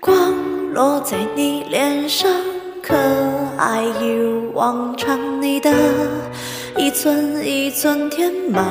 光落在你脸上，可爱一如往常。你的一寸一寸填满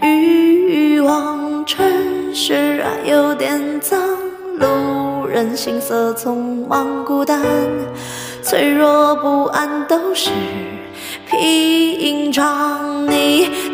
欲望，城市啊有点脏，路人行色匆忙，孤单、脆弱、不安都是平常。你。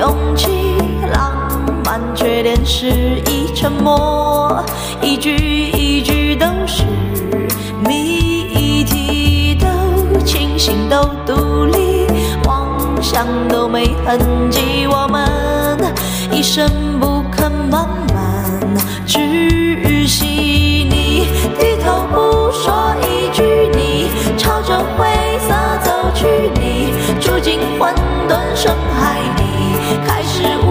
勇气、浪漫，缺点是一沉默。一句一句都是谜题，都清醒，都独立，妄想都没痕迹。我们一生不肯慢慢窒息。你低头不说一句，你朝着灰色走去，你住进混沌深海。还是我。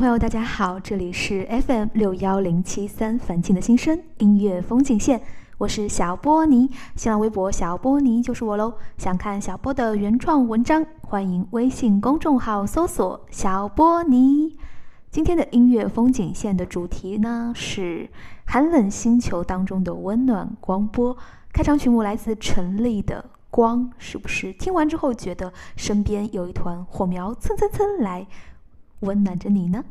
朋友，大家好，这里是 FM 六幺零七三凡静的心声音乐风景线，我是小波尼，新浪微博小波尼就是我喽。想看小波的原创文章，欢迎微信公众号搜索小波尼。今天的音乐风景线的主题呢是《寒冷星球》当中的温暖光波，开场曲目来自陈粒的《光》，是不是听完之后觉得身边有一团火苗蹭蹭蹭来？温暖着你呢。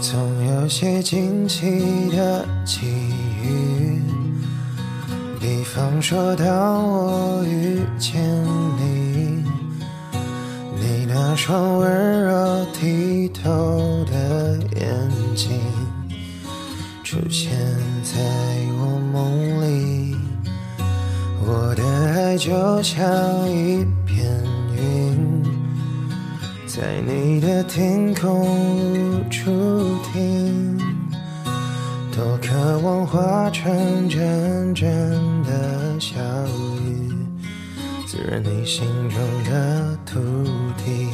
总有些惊奇的际遇，比方说当我遇见你，你那双温柔剔透的眼睛。出现在我梦里，我的爱就像一片云，在你的天空处停。多渴望化成阵阵的小雨，滋润你心中的土地。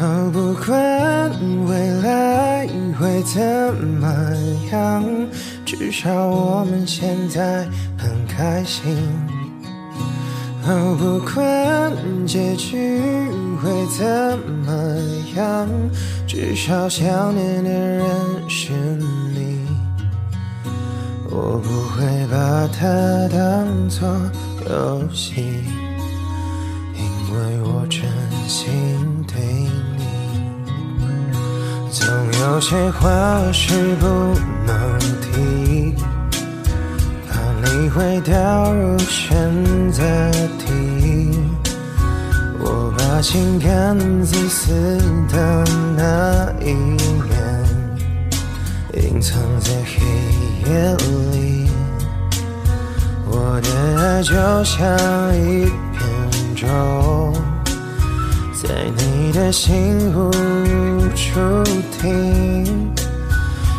哦，不管未来。会怎么样？至少我们现在很开心。不管结局会怎么样，至少想念的人是你。我不会把它当作游戏，因为我珍惜。有些话是不能提，怕你会掉入选择题。我把心看自私的那一面，隐藏在黑夜里。我的爱就像一片舟。在你的心无处停，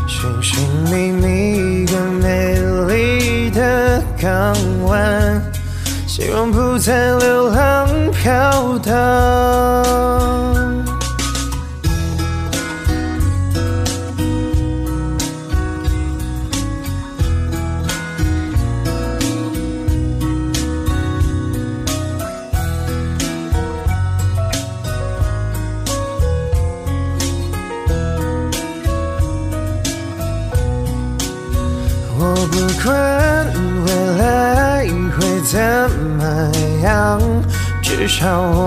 寻寻觅觅一个美丽的港湾，希望不再流浪飘荡。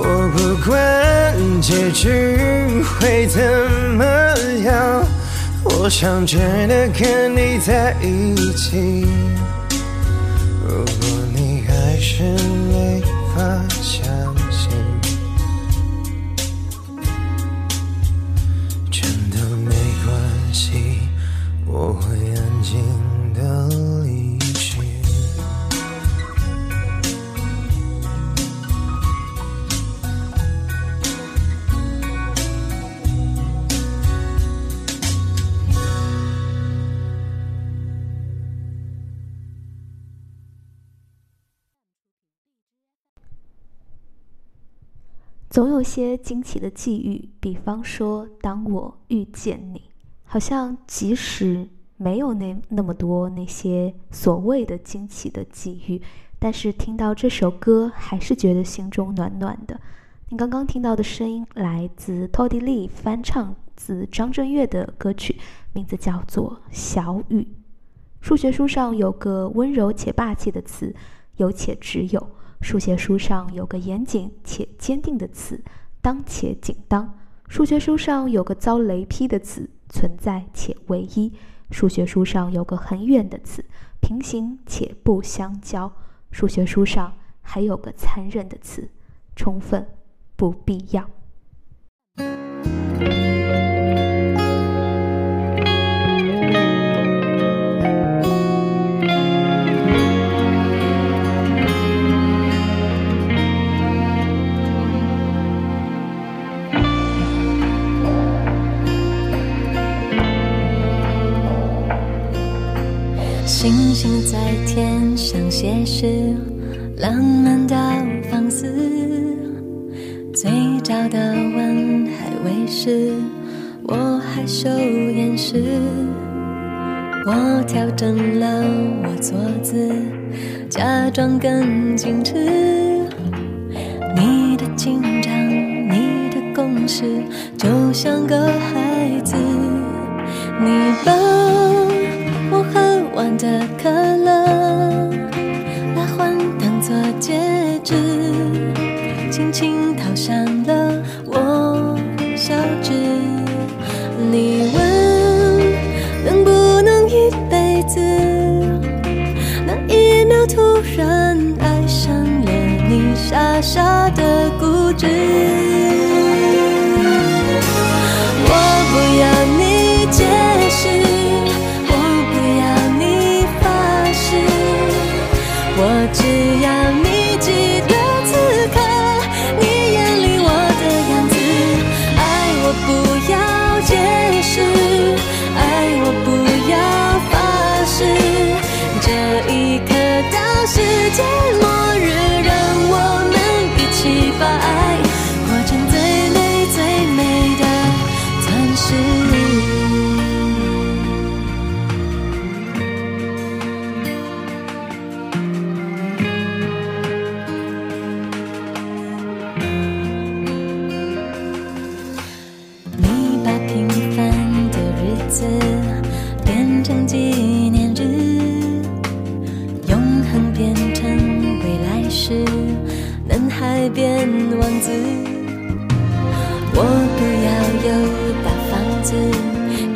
我不管结局会怎么样，我想真的跟你在一起。如果你还是……总有些惊奇的际遇，比方说，当我遇见你，好像即使没有那那么多那些所谓的惊奇的际遇，但是听到这首歌，还是觉得心中暖暖的。你刚刚听到的声音来自托 e 利翻唱自张震岳的歌曲，名字叫做《小雨》。数学书上有个温柔且霸气的词，有且只有。数学书上有个严谨且坚定的词，当且仅当。数学书上有个遭雷劈的词，存在且唯一。数学书上有个很远的词，平行且不相交。数学书上还有个残忍的词，充分不必要。心在天上写诗，浪漫到放肆。嘴角的吻还未湿，我害羞掩饰。我调整了我坐姿，假装更矜持。你的紧张，你的攻势，就像个。傻傻的固执。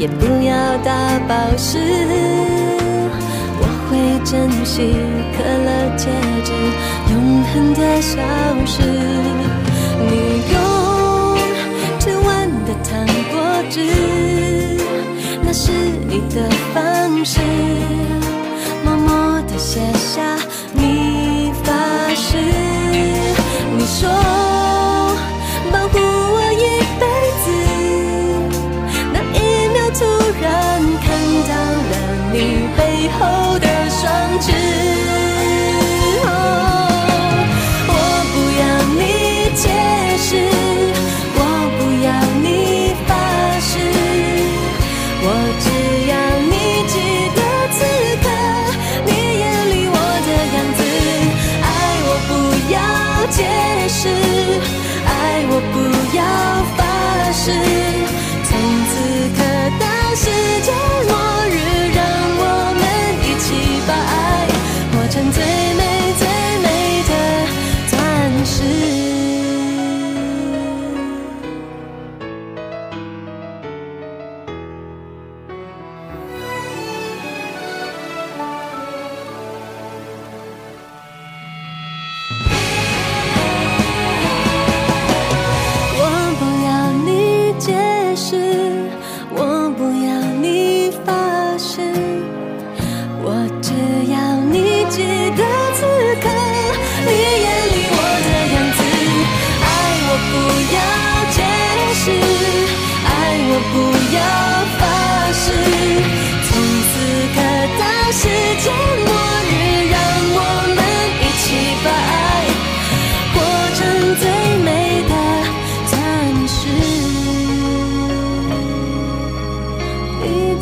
也不要大宝石，我会珍惜可乐戒指，永恒的消失。你用吃完的糖果纸，那是你的方式，默默地写下你发誓。你说。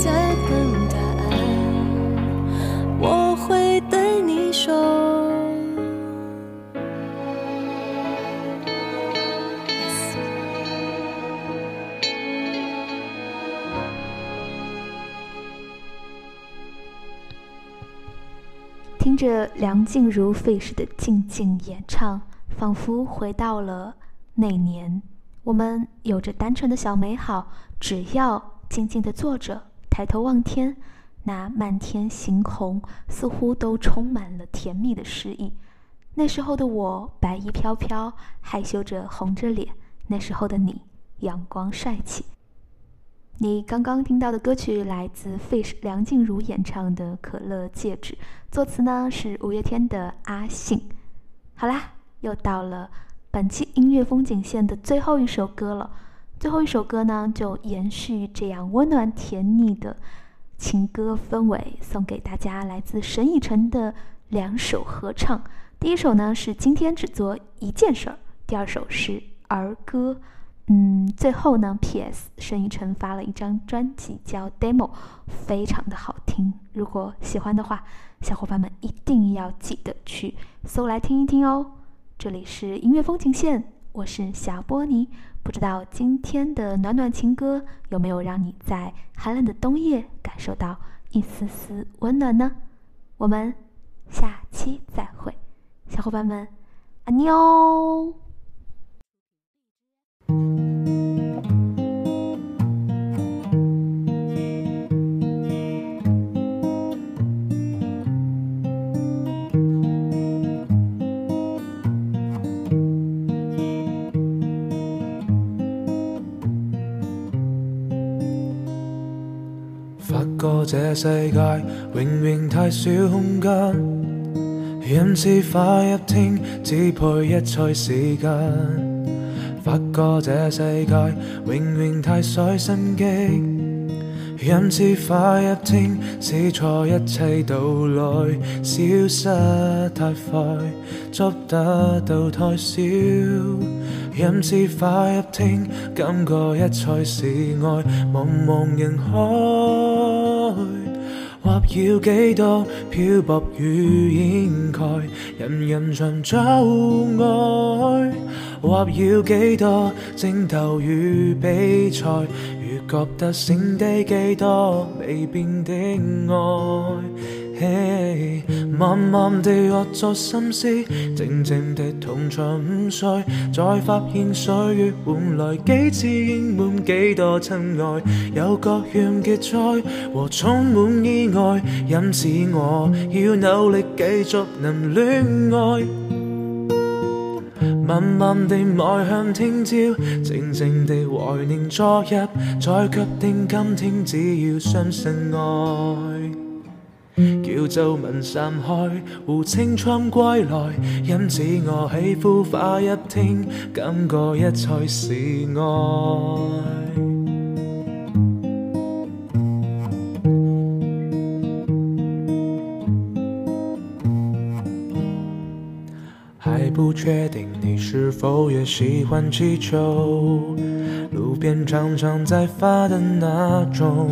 在等答案，我会对你说。听着梁静茹费时的静静演唱，仿佛回到了那年，我们有着单纯的小美好，只要静静的坐着。抬头望天，那漫天星空似乎都充满了甜蜜的诗意。那时候的我，白衣飘飘，害羞着红着脸；那时候的你，阳光帅气。你刚刚听到的歌曲来自费梁静茹演唱的《可乐戒指》，作词呢是五月天的阿信。好啦，又到了本期音乐风景线的最后一首歌了。最后一首歌呢，就延续这样温暖甜腻的情歌氛围，送给大家来自沈以诚的两首合唱。第一首呢是今天只做一件事儿，第二首是儿歌。嗯，最后呢，PS，沈以诚发了一张专辑叫《Demo》，非常的好听。如果喜欢的话，小伙伴们一定要记得去搜来听一听哦。这里是音乐风景线。我是小波尼，不知道今天的暖暖情歌有没有让你在寒冷的冬夜感受到一丝丝温暖呢？我们下期再会，小伙伴们，阿妞。发觉这世界永远太少空间，因此快一听只配一切时间。发觉这世界永远太少心机，因此快一听使错一切到来消失太快，捉得到太少。任志花入听，感觉一切是爱，茫茫人海，或要几多漂泊与掩盖，人人寻找爱，或要几多争斗与比赛，如觉得剩地几多未变的爱。慢慢地握作心思，静静地同床午睡，再发现岁月换来几次，满几多亲爱，有各样劫灾和充满意外，因此我要努力继续能恋爱。慢慢地迈向听朝，静静地怀念昨日，再决定今天只要相信爱。叫皱纹散开，护青春归来。因此我喜枯花一听，感觉一切是爱。还不确定你是否也喜欢气球，路边常常在发的那种。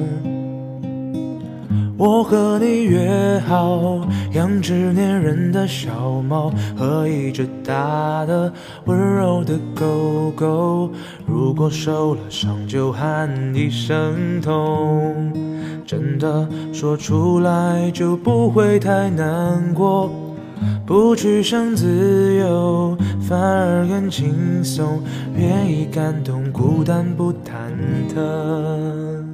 我和你约好养只粘人的小猫和一只大的温柔的狗狗。如果受了伤就喊一声痛，真的说出来就不会太难过。不去想自由，反而更轻松。愿意感动，孤单不忐忑。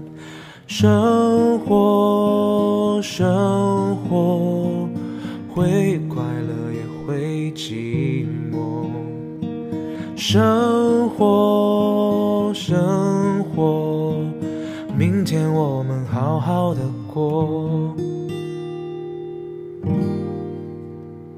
生活，生活，会快乐也会寂寞。生活，生活，明天我们好好的过。